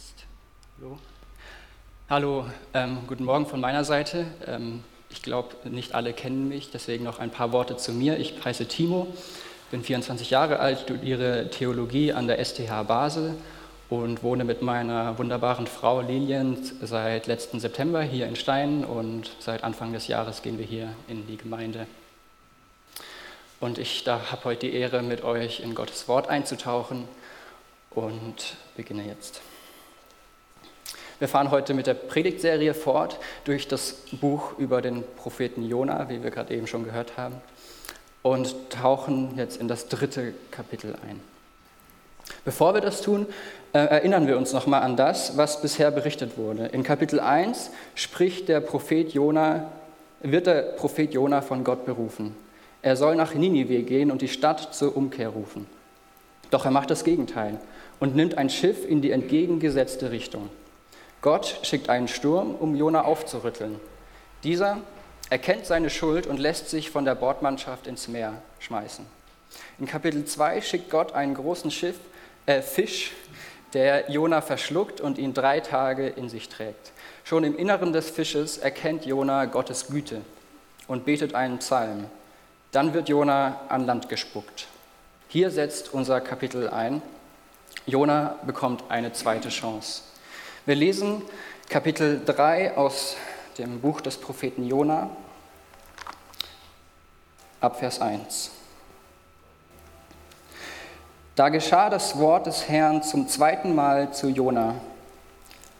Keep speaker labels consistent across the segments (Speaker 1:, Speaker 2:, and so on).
Speaker 1: Test. Hallo. Hallo, ähm, guten Morgen von meiner Seite. Ähm, ich glaube, nicht alle kennen mich, deswegen noch ein paar Worte zu mir. Ich heiße Timo, bin 24 Jahre alt, studiere Theologie an der STH Basel und wohne mit meiner wunderbaren Frau Lilian seit letzten September hier in Stein und seit Anfang des Jahres gehen wir hier in die Gemeinde. Und ich habe heute die Ehre, mit euch in Gottes Wort einzutauchen und beginne jetzt. Wir fahren heute mit der Predigtserie fort durch das Buch über den Propheten Jona, wie wir gerade eben schon gehört haben, und tauchen jetzt in das dritte Kapitel ein. Bevor wir das tun, äh, erinnern wir uns nochmal an das, was bisher berichtet wurde. In Kapitel 1 spricht der Prophet Jona, wird der Prophet Jona von Gott berufen. Er soll nach Ninive gehen und die Stadt zur Umkehr rufen. Doch er macht das Gegenteil und nimmt ein Schiff in die entgegengesetzte Richtung. Gott schickt einen Sturm, um Jona aufzurütteln. Dieser erkennt seine Schuld und lässt sich von der Bordmannschaft ins Meer schmeißen. In Kapitel 2 schickt Gott einen großen Schiff, äh, Fisch, der Jona verschluckt und ihn drei Tage in sich trägt. Schon im Inneren des Fisches erkennt Jona Gottes Güte und betet einen Psalm. Dann wird Jona an Land gespuckt. Hier setzt unser Kapitel ein. Jona bekommt eine zweite Chance. Wir lesen Kapitel 3 aus dem Buch des Propheten Jona ab Vers 1. Da geschah das Wort des Herrn zum zweiten Mal zu Jona.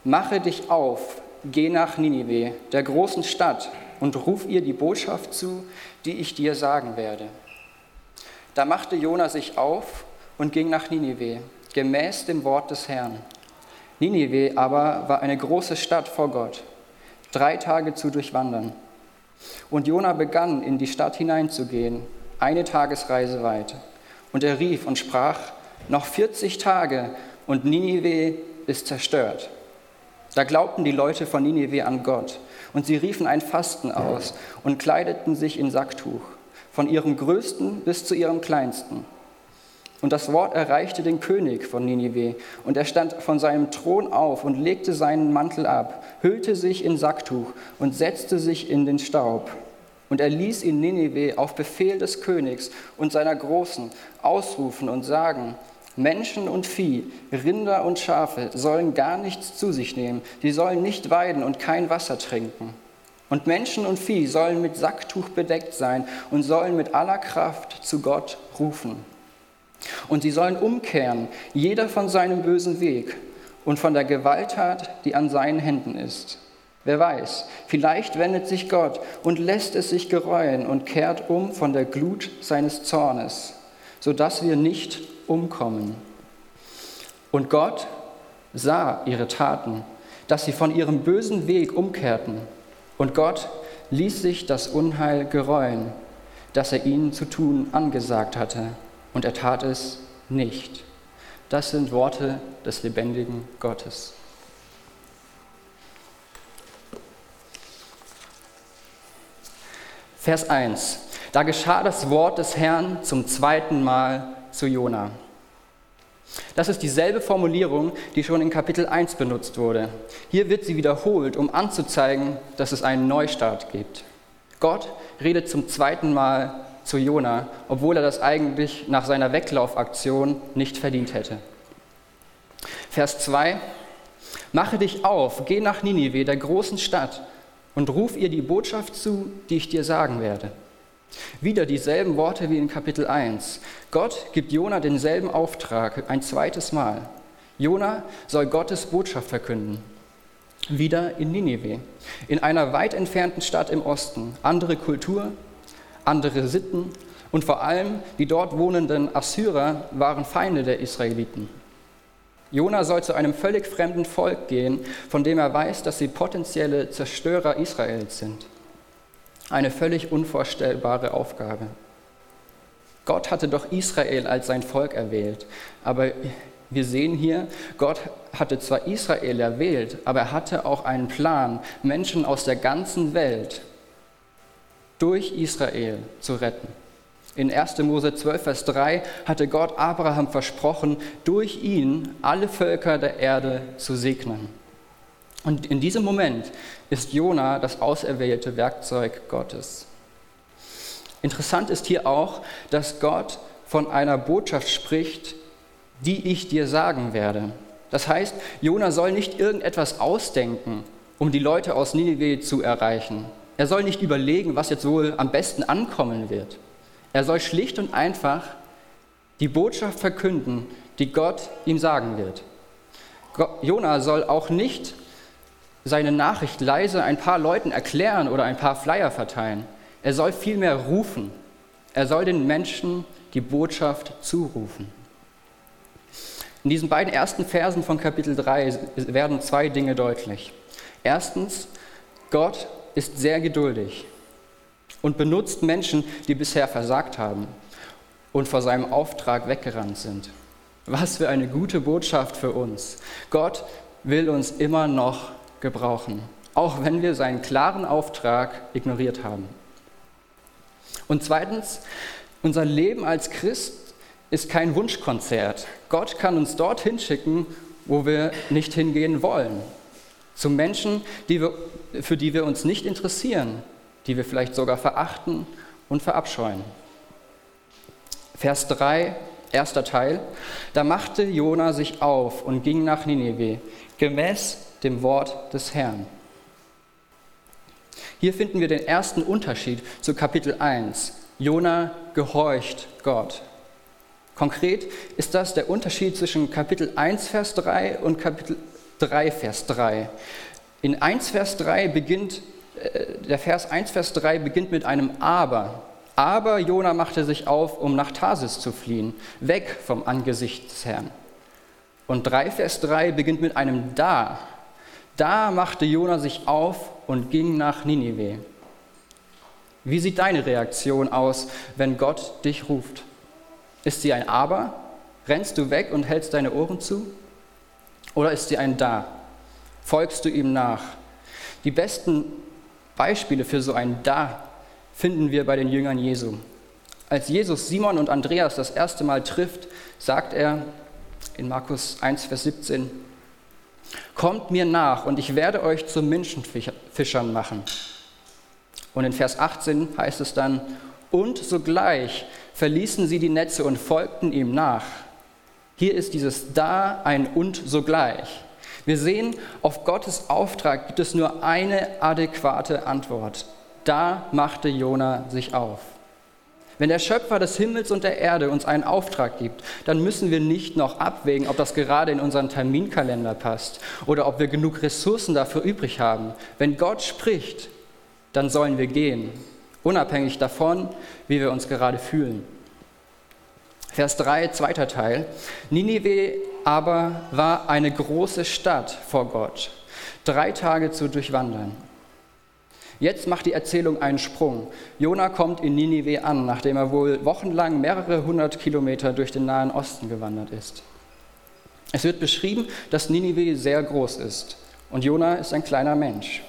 Speaker 1: Mache dich auf, geh nach Ninive, der großen Stadt, und ruf ihr die Botschaft zu, die ich dir sagen werde. Da machte Jona sich auf und ging nach Ninive, gemäß dem Wort des Herrn. Ninive aber war eine große Stadt vor Gott, drei Tage zu durchwandern. Und Jona begann, in die Stadt hineinzugehen, eine Tagesreise weit. Und er rief und sprach, noch 40 Tage und Ninive ist zerstört. Da glaubten die Leute von Ninive an Gott und sie riefen ein Fasten aus und kleideten sich in Sacktuch, von ihrem größten bis zu ihrem kleinsten. Und das Wort erreichte den König von Ninive, und er stand von seinem Thron auf und legte seinen Mantel ab, hüllte sich in Sacktuch und setzte sich in den Staub. Und er ließ in Ninive auf Befehl des Königs und seiner Großen ausrufen und sagen, Menschen und Vieh, Rinder und Schafe sollen gar nichts zu sich nehmen, sie sollen nicht weiden und kein Wasser trinken. Und Menschen und Vieh sollen mit Sacktuch bedeckt sein und sollen mit aller Kraft zu Gott rufen. Und sie sollen umkehren, jeder von seinem bösen Weg und von der Gewalttat, die an seinen Händen ist. Wer weiß, vielleicht wendet sich Gott und lässt es sich gereuen und kehrt um von der Glut seines Zornes, sodass wir nicht umkommen. Und Gott sah ihre Taten, dass sie von ihrem bösen Weg umkehrten. Und Gott ließ sich das Unheil gereuen, das er ihnen zu tun angesagt hatte und er tat es nicht. Das sind Worte des lebendigen Gottes. Vers 1. Da geschah das Wort des Herrn zum zweiten Mal zu Jona. Das ist dieselbe Formulierung, die schon in Kapitel 1 benutzt wurde. Hier wird sie wiederholt, um anzuzeigen, dass es einen Neustart gibt. Gott redet zum zweiten Mal zu Jona, obwohl er das eigentlich nach seiner Weglaufaktion nicht verdient hätte. Vers 2. Mache dich auf, geh nach Ninive, der großen Stadt, und ruf ihr die Botschaft zu, die ich dir sagen werde. Wieder dieselben Worte wie in Kapitel 1. Gott gibt Jona denselben Auftrag ein zweites Mal. Jona soll Gottes Botschaft verkünden. Wieder in Ninive, in einer weit entfernten Stadt im Osten. Andere Kultur, andere Sitten und vor allem die dort wohnenden Assyrer waren Feinde der Israeliten. Jona soll zu einem völlig fremden Volk gehen, von dem er weiß, dass sie potenzielle Zerstörer Israels sind. Eine völlig unvorstellbare Aufgabe. Gott hatte doch Israel als sein Volk erwählt, aber wir sehen hier, Gott hatte zwar Israel erwählt, aber er hatte auch einen Plan, Menschen aus der ganzen Welt durch Israel zu retten. In 1. Mose 12, Vers 3 hatte Gott Abraham versprochen, durch ihn alle Völker der Erde zu segnen. Und in diesem Moment ist Jona das auserwählte Werkzeug Gottes. Interessant ist hier auch, dass Gott von einer Botschaft spricht, die ich dir sagen werde. Das heißt, Jona soll nicht irgendetwas ausdenken, um die Leute aus Ninive zu erreichen. Er soll nicht überlegen, was jetzt wohl am besten ankommen wird. Er soll schlicht und einfach die Botschaft verkünden, die Gott ihm sagen wird. Jona soll auch nicht seine Nachricht leise ein paar Leuten erklären oder ein paar Flyer verteilen. Er soll vielmehr rufen. Er soll den Menschen die Botschaft zurufen. In diesen beiden ersten Versen von Kapitel 3 werden zwei Dinge deutlich. Erstens, Gott ist sehr geduldig und benutzt Menschen, die bisher versagt haben und vor seinem Auftrag weggerannt sind. Was für eine gute Botschaft für uns. Gott will uns immer noch gebrauchen, auch wenn wir seinen klaren Auftrag ignoriert haben. Und zweitens, unser Leben als Christ ist kein Wunschkonzert. Gott kann uns dorthin schicken, wo wir nicht hingehen wollen. Zu Menschen, die wir, für die wir uns nicht interessieren, die wir vielleicht sogar verachten und verabscheuen. Vers 3, erster Teil. Da machte Jona sich auf und ging nach Nineveh, gemäß dem Wort des Herrn. Hier finden wir den ersten Unterschied zu Kapitel 1. Jona gehorcht Gott. Konkret ist das der Unterschied zwischen Kapitel 1, Vers 3 und Kapitel 3, Vers 3. In 1, Vers 3 beginnt, äh, der Vers 1, Vers 3 beginnt mit einem Aber. Aber Jona machte sich auf, um nach Tarsis zu fliehen, weg vom Angesicht des Herrn. Und 3, Vers 3 beginnt mit einem Da. Da machte Jona sich auf und ging nach Ninive. Wie sieht deine Reaktion aus, wenn Gott dich ruft? Ist sie ein Aber? Rennst du weg und hältst deine Ohren zu? Oder ist sie ein Da? Folgst du ihm nach? Die besten Beispiele für so ein Da finden wir bei den Jüngern Jesu. Als Jesus Simon und Andreas das erste Mal trifft, sagt er in Markus 1, Vers 17, Kommt mir nach und ich werde euch zu Menschenfischern machen. Und in Vers 18 heißt es dann, und sogleich verließen sie die Netze und folgten ihm nach. Hier ist dieses Da ein und sogleich. Wir sehen, auf Gottes Auftrag gibt es nur eine adäquate Antwort. Da machte Jona sich auf. Wenn der Schöpfer des Himmels und der Erde uns einen Auftrag gibt, dann müssen wir nicht noch abwägen, ob das gerade in unseren Terminkalender passt oder ob wir genug Ressourcen dafür übrig haben. Wenn Gott spricht, dann sollen wir gehen, unabhängig davon, wie wir uns gerade fühlen. Vers 3, zweiter Teil. Ninive aber war eine große Stadt vor Gott, drei Tage zu durchwandern. Jetzt macht die Erzählung einen Sprung. Jona kommt in Ninive an, nachdem er wohl wochenlang mehrere hundert Kilometer durch den Nahen Osten gewandert ist. Es wird beschrieben, dass Ninive sehr groß ist und Jona ist ein kleiner Mensch,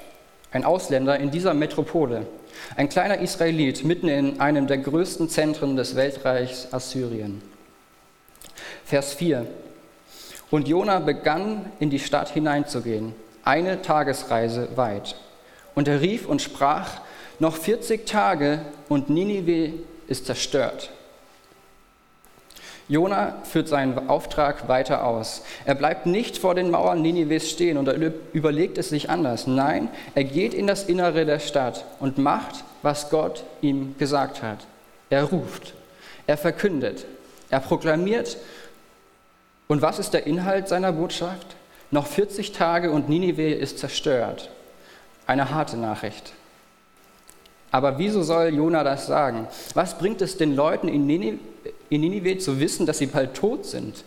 Speaker 1: ein Ausländer in dieser Metropole, ein kleiner Israelit mitten in einem der größten Zentren des Weltreichs Assyrien. Vers 4. Und Jona begann in die Stadt hineinzugehen, eine Tagesreise weit. Und er rief und sprach, noch 40 Tage und Ninive ist zerstört. Jona führt seinen Auftrag weiter aus. Er bleibt nicht vor den Mauern Ninives stehen und er überlegt es sich anders. Nein, er geht in das Innere der Stadt und macht, was Gott ihm gesagt hat. Er ruft, er verkündet, er proklamiert. Und was ist der Inhalt seiner Botschaft? Noch 40 Tage und Ninive ist zerstört. Eine harte Nachricht. Aber wieso soll Jona das sagen? Was bringt es den Leuten in Ninive, zu wissen, dass sie bald tot sind?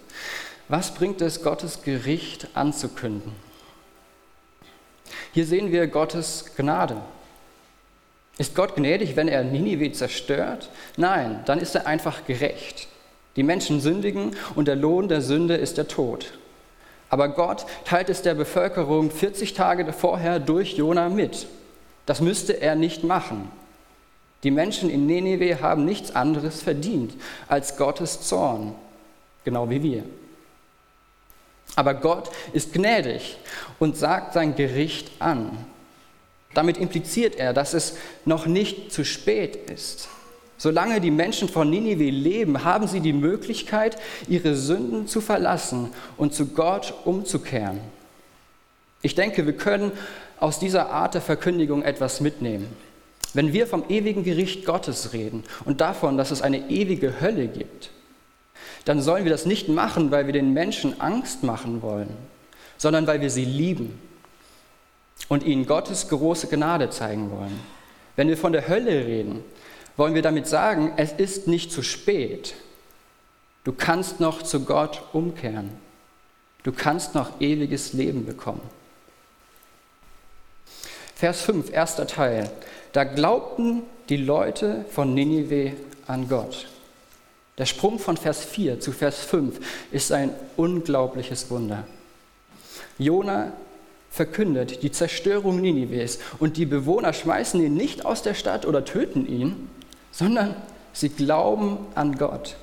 Speaker 1: Was bringt es, Gottes Gericht anzukünden? Hier sehen wir Gottes Gnade. Ist Gott gnädig, wenn er Ninive zerstört? Nein, dann ist er einfach gerecht. Die Menschen sündigen und der Lohn der Sünde ist der Tod. Aber Gott teilt es der Bevölkerung 40 Tage vorher durch Jona mit. Das müsste er nicht machen. Die Menschen in Nineveh haben nichts anderes verdient als Gottes Zorn, genau wie wir. Aber Gott ist gnädig und sagt sein Gericht an. Damit impliziert er, dass es noch nicht zu spät ist. Solange die Menschen von Ninive leben, haben sie die Möglichkeit, ihre Sünden zu verlassen und zu Gott umzukehren. Ich denke, wir können aus dieser Art der Verkündigung etwas mitnehmen. Wenn wir vom ewigen Gericht Gottes reden und davon, dass es eine ewige Hölle gibt, dann sollen wir das nicht machen, weil wir den Menschen Angst machen wollen, sondern weil wir sie lieben und ihnen Gottes große Gnade zeigen wollen. Wenn wir von der Hölle reden, wollen wir damit sagen, es ist nicht zu spät. Du kannst noch zu Gott umkehren. Du kannst noch ewiges Leben bekommen. Vers 5, erster Teil. Da glaubten die Leute von Ninive an Gott. Der Sprung von Vers 4 zu Vers 5 ist ein unglaubliches Wunder. Jona verkündet die Zerstörung Ninives und die Bewohner schmeißen ihn nicht aus der Stadt oder töten ihn, sondern sie glauben an Gott.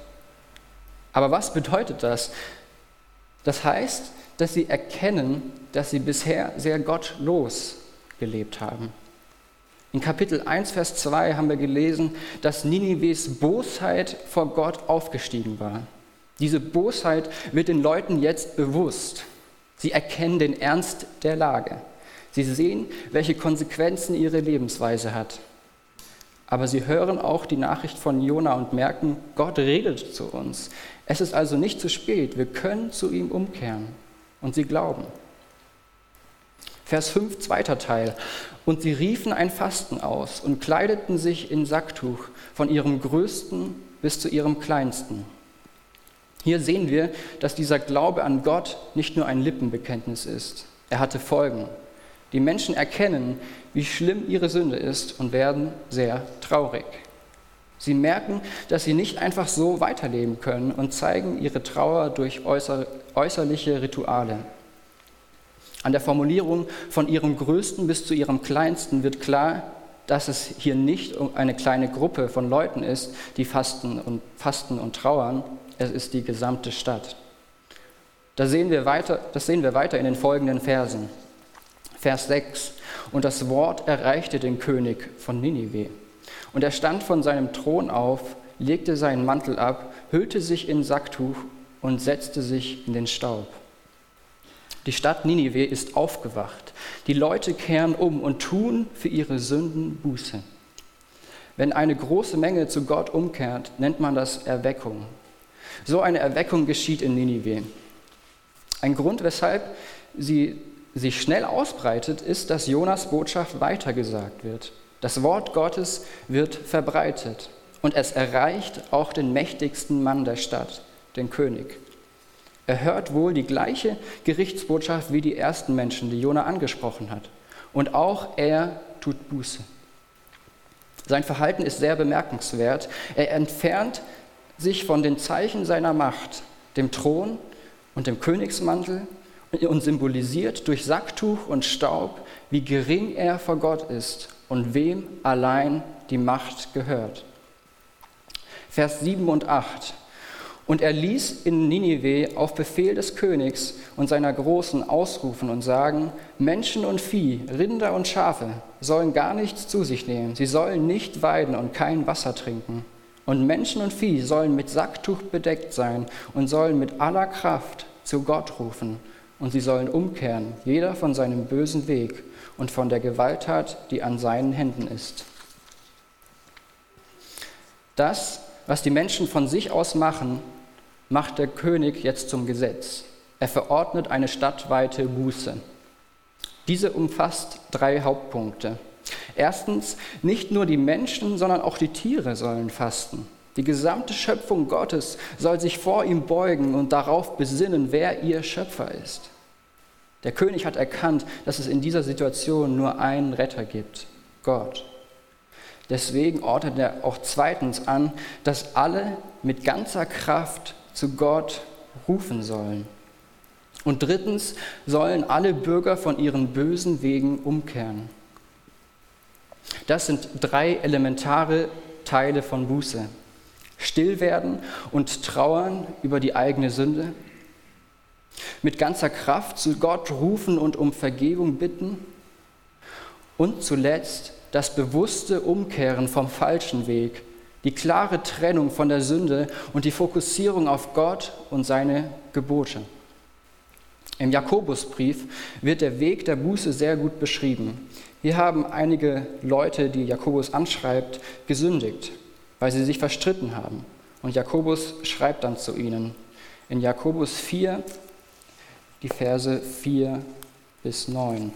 Speaker 1: Aber was bedeutet das? Das heißt, dass sie erkennen, dass sie bisher sehr gottlos gelebt haben. In Kapitel 1, Vers 2 haben wir gelesen, dass Ninives Bosheit vor Gott aufgestiegen war. Diese Bosheit wird den Leuten jetzt bewusst. Sie erkennen den Ernst der Lage. Sie sehen, welche Konsequenzen ihre Lebensweise hat. Aber sie hören auch die Nachricht von Jona und merken, Gott redet zu uns. Es ist also nicht zu spät, wir können zu ihm umkehren. Und sie glauben. Vers 5, zweiter Teil. Und sie riefen ein Fasten aus und kleideten sich in Sacktuch von ihrem größten bis zu ihrem kleinsten. Hier sehen wir, dass dieser Glaube an Gott nicht nur ein Lippenbekenntnis ist. Er hatte Folgen. Die Menschen erkennen, wie schlimm ihre Sünde ist und werden sehr traurig. Sie merken, dass sie nicht einfach so weiterleben können und zeigen ihre Trauer durch äußerliche Rituale. An der Formulierung von ihrem Größten bis zu ihrem Kleinsten wird klar, dass es hier nicht eine kleine Gruppe von Leuten ist, die fasten und, fasten und trauern, es ist die gesamte Stadt. Das sehen, wir weiter, das sehen wir weiter in den folgenden Versen. Vers 6. Und das Wort erreichte den König von Ninive. Und er stand von seinem Thron auf, legte seinen Mantel ab, hüllte sich in Sacktuch und setzte sich in den Staub. Die Stadt Ninive ist aufgewacht. Die Leute kehren um und tun für ihre Sünden Buße. Wenn eine große Menge zu Gott umkehrt, nennt man das Erweckung. So eine Erweckung geschieht in Ninive. Ein Grund, weshalb sie sich schnell ausbreitet, ist, dass Jonas Botschaft weitergesagt wird. Das Wort Gottes wird verbreitet und es erreicht auch den mächtigsten Mann der Stadt, den König. Er hört wohl die gleiche Gerichtsbotschaft wie die ersten Menschen, die Jona angesprochen hat. Und auch er tut Buße. Sein Verhalten ist sehr bemerkenswert. Er entfernt sich von den Zeichen seiner Macht, dem Thron und dem Königsmantel und symbolisiert durch Sacktuch und Staub, wie gering er vor Gott ist und wem allein die Macht gehört. Vers 7 und 8. Und er ließ in Ninive auf Befehl des Königs und seiner Großen ausrufen und sagen, Menschen und Vieh, Rinder und Schafe sollen gar nichts zu sich nehmen, sie sollen nicht weiden und kein Wasser trinken. Und Menschen und Vieh sollen mit Sacktuch bedeckt sein und sollen mit aller Kraft zu Gott rufen. Und sie sollen umkehren, jeder von seinem bösen Weg und von der Gewalttat, die an seinen Händen ist. Das was die Menschen von sich aus machen, macht der König jetzt zum Gesetz. Er verordnet eine stadtweite Buße. Diese umfasst drei Hauptpunkte. Erstens, nicht nur die Menschen, sondern auch die Tiere sollen fasten. Die gesamte Schöpfung Gottes soll sich vor ihm beugen und darauf besinnen, wer ihr Schöpfer ist. Der König hat erkannt, dass es in dieser Situation nur einen Retter gibt, Gott. Deswegen ordnet er auch zweitens an, dass alle mit ganzer Kraft zu Gott rufen sollen. Und drittens sollen alle Bürger von ihren bösen Wegen umkehren. Das sind drei elementare Teile von Buße. Still werden und trauern über die eigene Sünde. Mit ganzer Kraft zu Gott rufen und um Vergebung bitten. Und zuletzt das bewusste Umkehren vom falschen Weg, die klare Trennung von der Sünde und die Fokussierung auf Gott und seine Gebote. Im Jakobusbrief wird der Weg der Buße sehr gut beschrieben. Hier haben einige Leute, die Jakobus anschreibt, gesündigt, weil sie sich verstritten haben. Und Jakobus schreibt dann zu ihnen in Jakobus 4, die Verse 4 bis 9.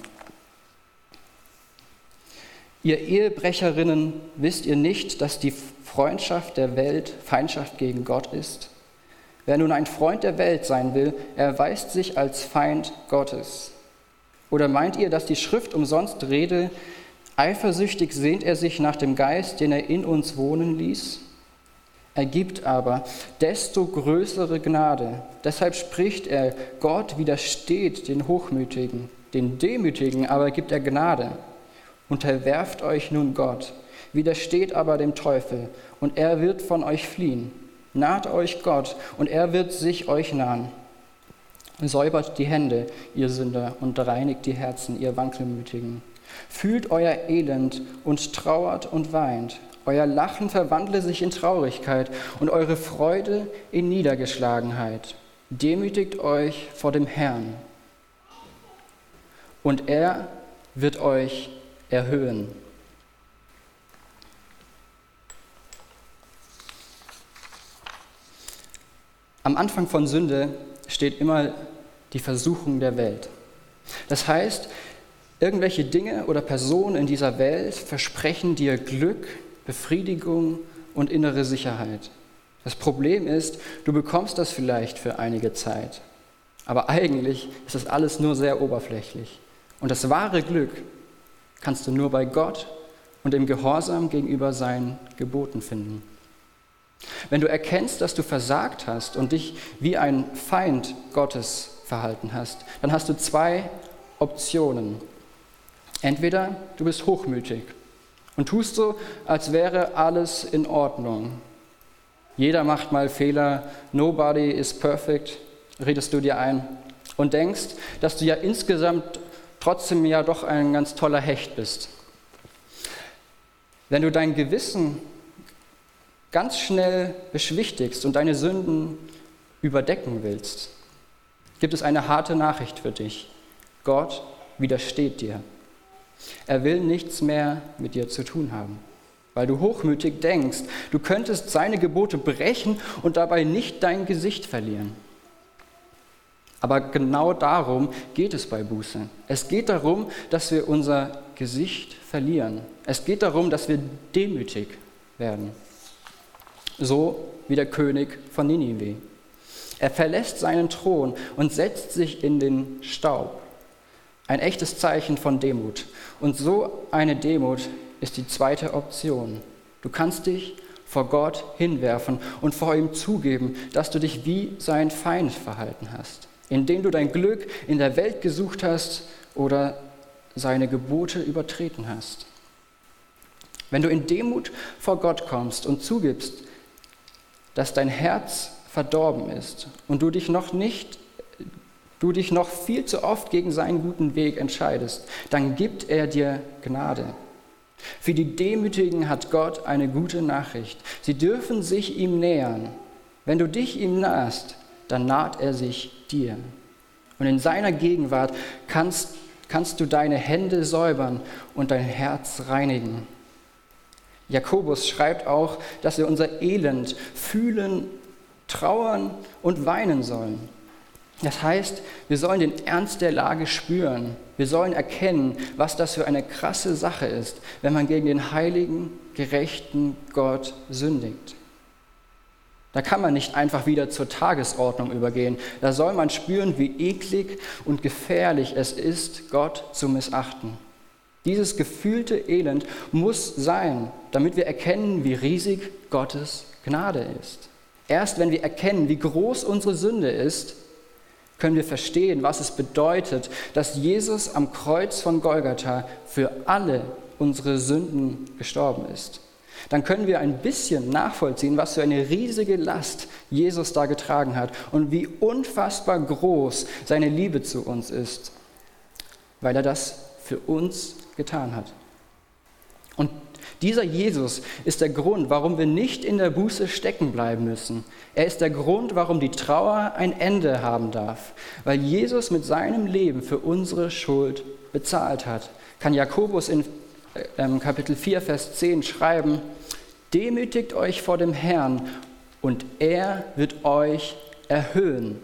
Speaker 1: Ihr Ehebrecherinnen, wisst ihr nicht, dass die Freundschaft der Welt Feindschaft gegen Gott ist? Wer nun ein Freund der Welt sein will, erweist sich als Feind Gottes. Oder meint ihr, dass die Schrift umsonst rede, eifersüchtig sehnt er sich nach dem Geist, den er in uns wohnen ließ? Er gibt aber desto größere Gnade. Deshalb spricht er, Gott widersteht den Hochmütigen, den Demütigen aber gibt er Gnade. Unterwerft euch nun Gott, widersteht aber dem Teufel, und er wird von euch fliehen. Naht euch Gott, und er wird sich euch nahen. Säubert die Hände, ihr Sünder, und reinigt die Herzen, ihr Wankelmütigen. Fühlt euer Elend und trauert und weint. Euer Lachen verwandle sich in Traurigkeit und eure Freude in Niedergeschlagenheit. Demütigt euch vor dem Herrn, und er wird euch erhöhen. Am Anfang von Sünde steht immer die Versuchung der Welt. Das heißt, irgendwelche Dinge oder Personen in dieser Welt versprechen dir Glück, Befriedigung und innere Sicherheit. Das Problem ist, du bekommst das vielleicht für einige Zeit, aber eigentlich ist das alles nur sehr oberflächlich. Und das wahre Glück kannst du nur bei Gott und im Gehorsam gegenüber seinen Geboten finden. Wenn du erkennst, dass du versagt hast und dich wie ein Feind Gottes verhalten hast, dann hast du zwei Optionen. Entweder du bist hochmütig und tust so, als wäre alles in Ordnung. Jeder macht mal Fehler, nobody is perfect, redest du dir ein und denkst, dass du ja insgesamt trotzdem ja doch ein ganz toller Hecht bist. Wenn du dein Gewissen ganz schnell beschwichtigst und deine Sünden überdecken willst, gibt es eine harte Nachricht für dich. Gott widersteht dir. Er will nichts mehr mit dir zu tun haben, weil du hochmütig denkst, du könntest seine Gebote brechen und dabei nicht dein Gesicht verlieren. Aber genau darum geht es bei Buße. Es geht darum, dass wir unser Gesicht verlieren. Es geht darum, dass wir demütig werden so wie der König von Ninive. Er verlässt seinen Thron und setzt sich in den Staub. Ein echtes Zeichen von Demut. Und so eine Demut ist die zweite Option. Du kannst dich vor Gott hinwerfen und vor ihm zugeben, dass du dich wie sein Feind verhalten hast, indem du dein Glück in der Welt gesucht hast oder seine Gebote übertreten hast. Wenn du in Demut vor Gott kommst und zugibst, dass dein Herz verdorben ist und du dich noch nicht du dich noch viel zu oft gegen seinen guten Weg entscheidest, dann gibt er dir Gnade. Für die Demütigen hat Gott eine gute Nachricht. Sie dürfen sich ihm nähern. Wenn du dich ihm nahst, dann naht er sich dir. Und in seiner Gegenwart kannst, kannst du deine Hände säubern und dein Herz reinigen. Jakobus schreibt auch, dass wir unser Elend fühlen, trauern und weinen sollen. Das heißt, wir sollen den Ernst der Lage spüren. Wir sollen erkennen, was das für eine krasse Sache ist, wenn man gegen den heiligen, gerechten Gott sündigt. Da kann man nicht einfach wieder zur Tagesordnung übergehen. Da soll man spüren, wie eklig und gefährlich es ist, Gott zu missachten. Dieses gefühlte Elend muss sein, damit wir erkennen, wie riesig Gottes Gnade ist. Erst wenn wir erkennen, wie groß unsere Sünde ist, können wir verstehen, was es bedeutet, dass Jesus am Kreuz von Golgatha für alle unsere Sünden gestorben ist, dann können wir ein bisschen nachvollziehen, was für eine riesige Last Jesus da getragen hat und wie unfassbar groß seine Liebe zu uns ist, weil er das für uns getan hat. Und dieser Jesus ist der Grund, warum wir nicht in der Buße stecken bleiben müssen. Er ist der Grund, warum die Trauer ein Ende haben darf, weil Jesus mit seinem Leben für unsere Schuld bezahlt hat. Kann Jakobus in Kapitel 4, Vers 10 schreiben, demütigt euch vor dem Herrn und er wird euch erhöhen.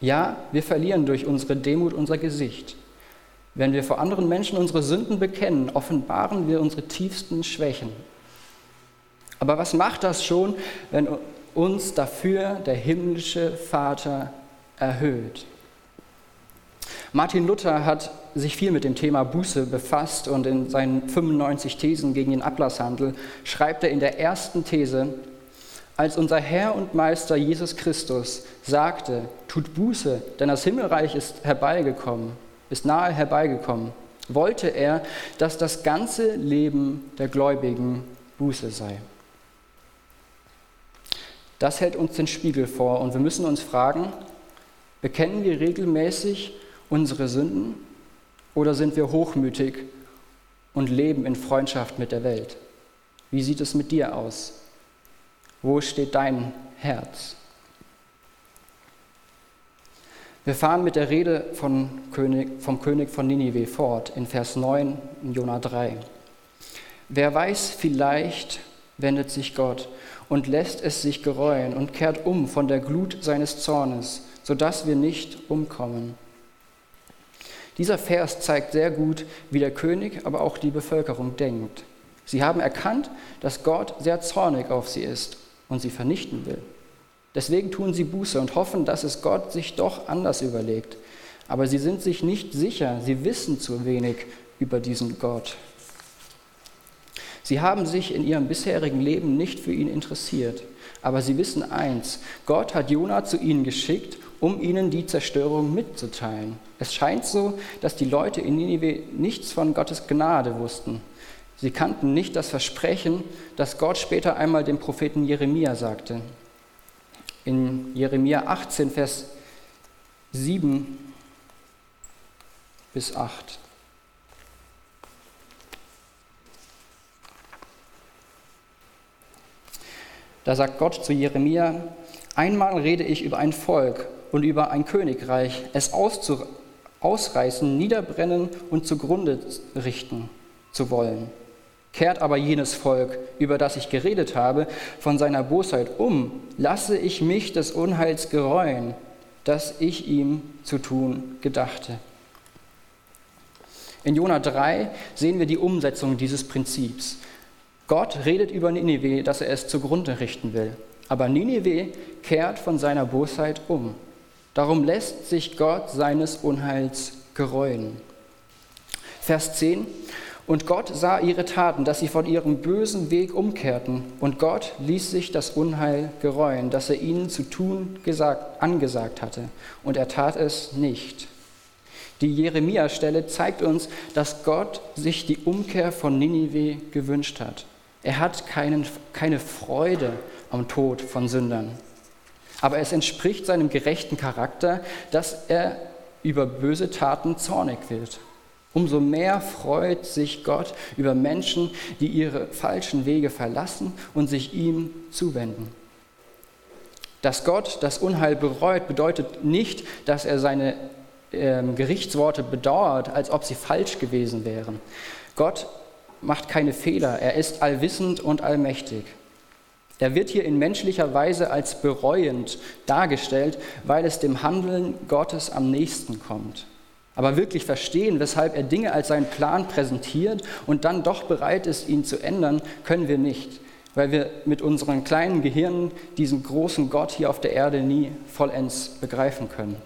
Speaker 1: Ja, wir verlieren durch unsere Demut unser Gesicht. Wenn wir vor anderen Menschen unsere Sünden bekennen, offenbaren wir unsere tiefsten Schwächen. Aber was macht das schon, wenn uns dafür der himmlische Vater erhöht? Martin Luther hat sich viel mit dem Thema Buße befasst und in seinen 95 Thesen gegen den Ablasshandel schreibt er in der ersten These, als unser Herr und Meister Jesus Christus sagte, tut Buße, denn das Himmelreich ist herbeigekommen, ist nahe herbeigekommen, wollte er, dass das ganze Leben der Gläubigen Buße sei. Das hält uns den Spiegel vor und wir müssen uns fragen, bekennen wir regelmäßig unsere Sünden oder sind wir hochmütig und leben in Freundschaft mit der Welt? Wie sieht es mit dir aus? Wo steht dein Herz? Wir fahren mit der Rede von König, vom König von Ninive fort in Vers 9 in Jona 3. Wer weiß, vielleicht wendet sich Gott und lässt es sich gereuen und kehrt um von der Glut seines Zornes, sodass wir nicht umkommen. Dieser Vers zeigt sehr gut, wie der König, aber auch die Bevölkerung denkt. Sie haben erkannt, dass Gott sehr zornig auf sie ist und sie vernichten will. Deswegen tun sie Buße und hoffen, dass es Gott sich doch anders überlegt. Aber sie sind sich nicht sicher, sie wissen zu wenig über diesen Gott. Sie haben sich in ihrem bisherigen Leben nicht für ihn interessiert. Aber sie wissen eins, Gott hat Jona zu ihnen geschickt, um ihnen die Zerstörung mitzuteilen. Es scheint so, dass die Leute in Ninive nichts von Gottes Gnade wussten. Sie kannten nicht das Versprechen, das Gott später einmal dem Propheten Jeremia sagte in Jeremia 18, Vers 7 bis 8. Da sagt Gott zu Jeremia, einmal rede ich über ein Volk und über ein Königreich, es ausreißen, niederbrennen und zugrunde richten zu wollen. Kehrt aber jenes Volk, über das ich geredet habe, von seiner Bosheit um, lasse ich mich des Unheils gereuen, das ich ihm zu tun gedachte. In Jona 3 sehen wir die Umsetzung dieses Prinzips. Gott redet über Ninive, dass er es zugrunde richten will. Aber Ninive kehrt von seiner Bosheit um. Darum lässt sich Gott seines Unheils gereuen. Vers 10. Und Gott sah ihre Taten, dass sie von ihrem bösen Weg umkehrten. Und Gott ließ sich das Unheil gereuen, das er ihnen zu tun gesagt, angesagt hatte. Und er tat es nicht. Die Jeremia-Stelle zeigt uns, dass Gott sich die Umkehr von Ninive gewünscht hat. Er hat keinen, keine Freude am Tod von Sündern. Aber es entspricht seinem gerechten Charakter, dass er über böse Taten zornig wird. Umso mehr freut sich Gott über Menschen, die ihre falschen Wege verlassen und sich ihm zuwenden. Dass Gott das Unheil bereut, bedeutet nicht, dass er seine äh, Gerichtsworte bedauert, als ob sie falsch gewesen wären. Gott macht keine Fehler, er ist allwissend und allmächtig. Er wird hier in menschlicher Weise als bereuend dargestellt, weil es dem Handeln Gottes am nächsten kommt. Aber wirklich verstehen, weshalb er Dinge als seinen Plan präsentiert und dann doch bereit ist, ihn zu ändern, können wir nicht, weil wir mit unseren kleinen Gehirnen diesen großen Gott hier auf der Erde nie vollends begreifen können.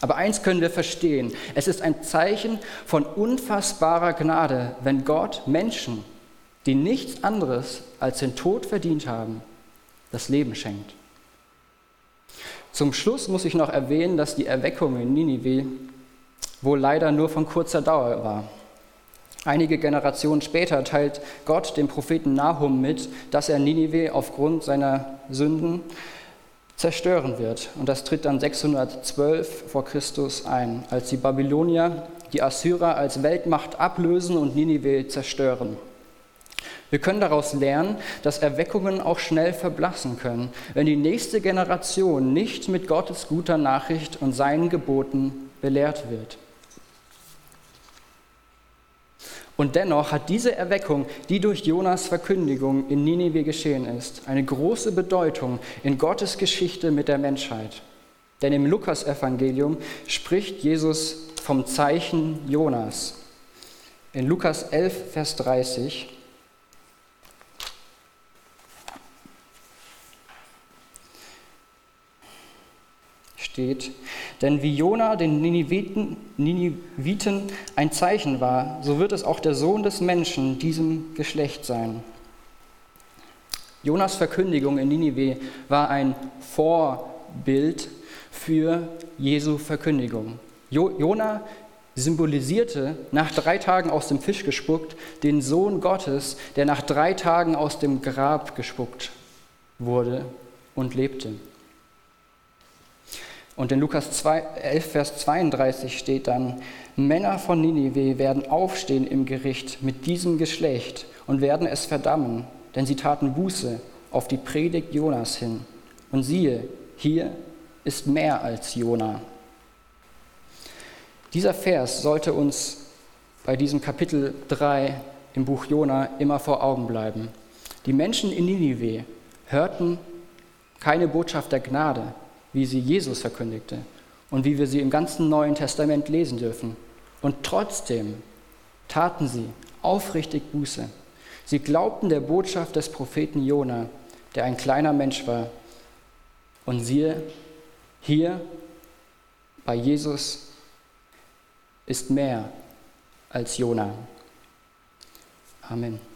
Speaker 1: Aber eins können wir verstehen, es ist ein Zeichen von unfassbarer Gnade, wenn Gott Menschen, die nichts anderes als den Tod verdient haben, das Leben schenkt. Zum Schluss muss ich noch erwähnen, dass die Erweckung in Ninive wohl leider nur von kurzer Dauer war. Einige Generationen später teilt Gott dem Propheten Nahum mit, dass er Ninive aufgrund seiner Sünden zerstören wird. Und das tritt dann 612 vor Christus ein, als die Babylonier die Assyrer als Weltmacht ablösen und Ninive zerstören. Wir können daraus lernen, dass Erweckungen auch schnell verblassen können, wenn die nächste Generation nicht mit Gottes guter Nachricht und seinen Geboten belehrt wird. Und dennoch hat diese Erweckung, die durch Jonas Verkündigung in Ninive geschehen ist, eine große Bedeutung in Gottes Geschichte mit der Menschheit. Denn im Lukasevangelium spricht Jesus vom Zeichen Jonas. In Lukas 11, Vers 30 steht, denn wie Jona den Niniviten, Niniviten ein Zeichen war, so wird es auch der Sohn des Menschen diesem Geschlecht sein. Jonas Verkündigung in Ninive war ein Vorbild für Jesu Verkündigung. Jona symbolisierte, nach drei Tagen aus dem Fisch gespuckt, den Sohn Gottes, der nach drei Tagen aus dem Grab gespuckt wurde und lebte. Und in Lukas 2, 11, Vers 32 steht dann, Männer von Ninive werden aufstehen im Gericht mit diesem Geschlecht und werden es verdammen, denn sie taten Buße auf die Predigt Jonas hin. Und siehe, hier ist mehr als Jona. Dieser Vers sollte uns bei diesem Kapitel 3 im Buch Jona immer vor Augen bleiben. Die Menschen in Ninive hörten keine Botschaft der Gnade, wie sie Jesus verkündigte und wie wir sie im ganzen Neuen Testament lesen dürfen. Und trotzdem taten sie aufrichtig Buße. Sie glaubten der Botschaft des Propheten Jona, der ein kleiner Mensch war. Und siehe, hier bei Jesus ist mehr als Jona. Amen.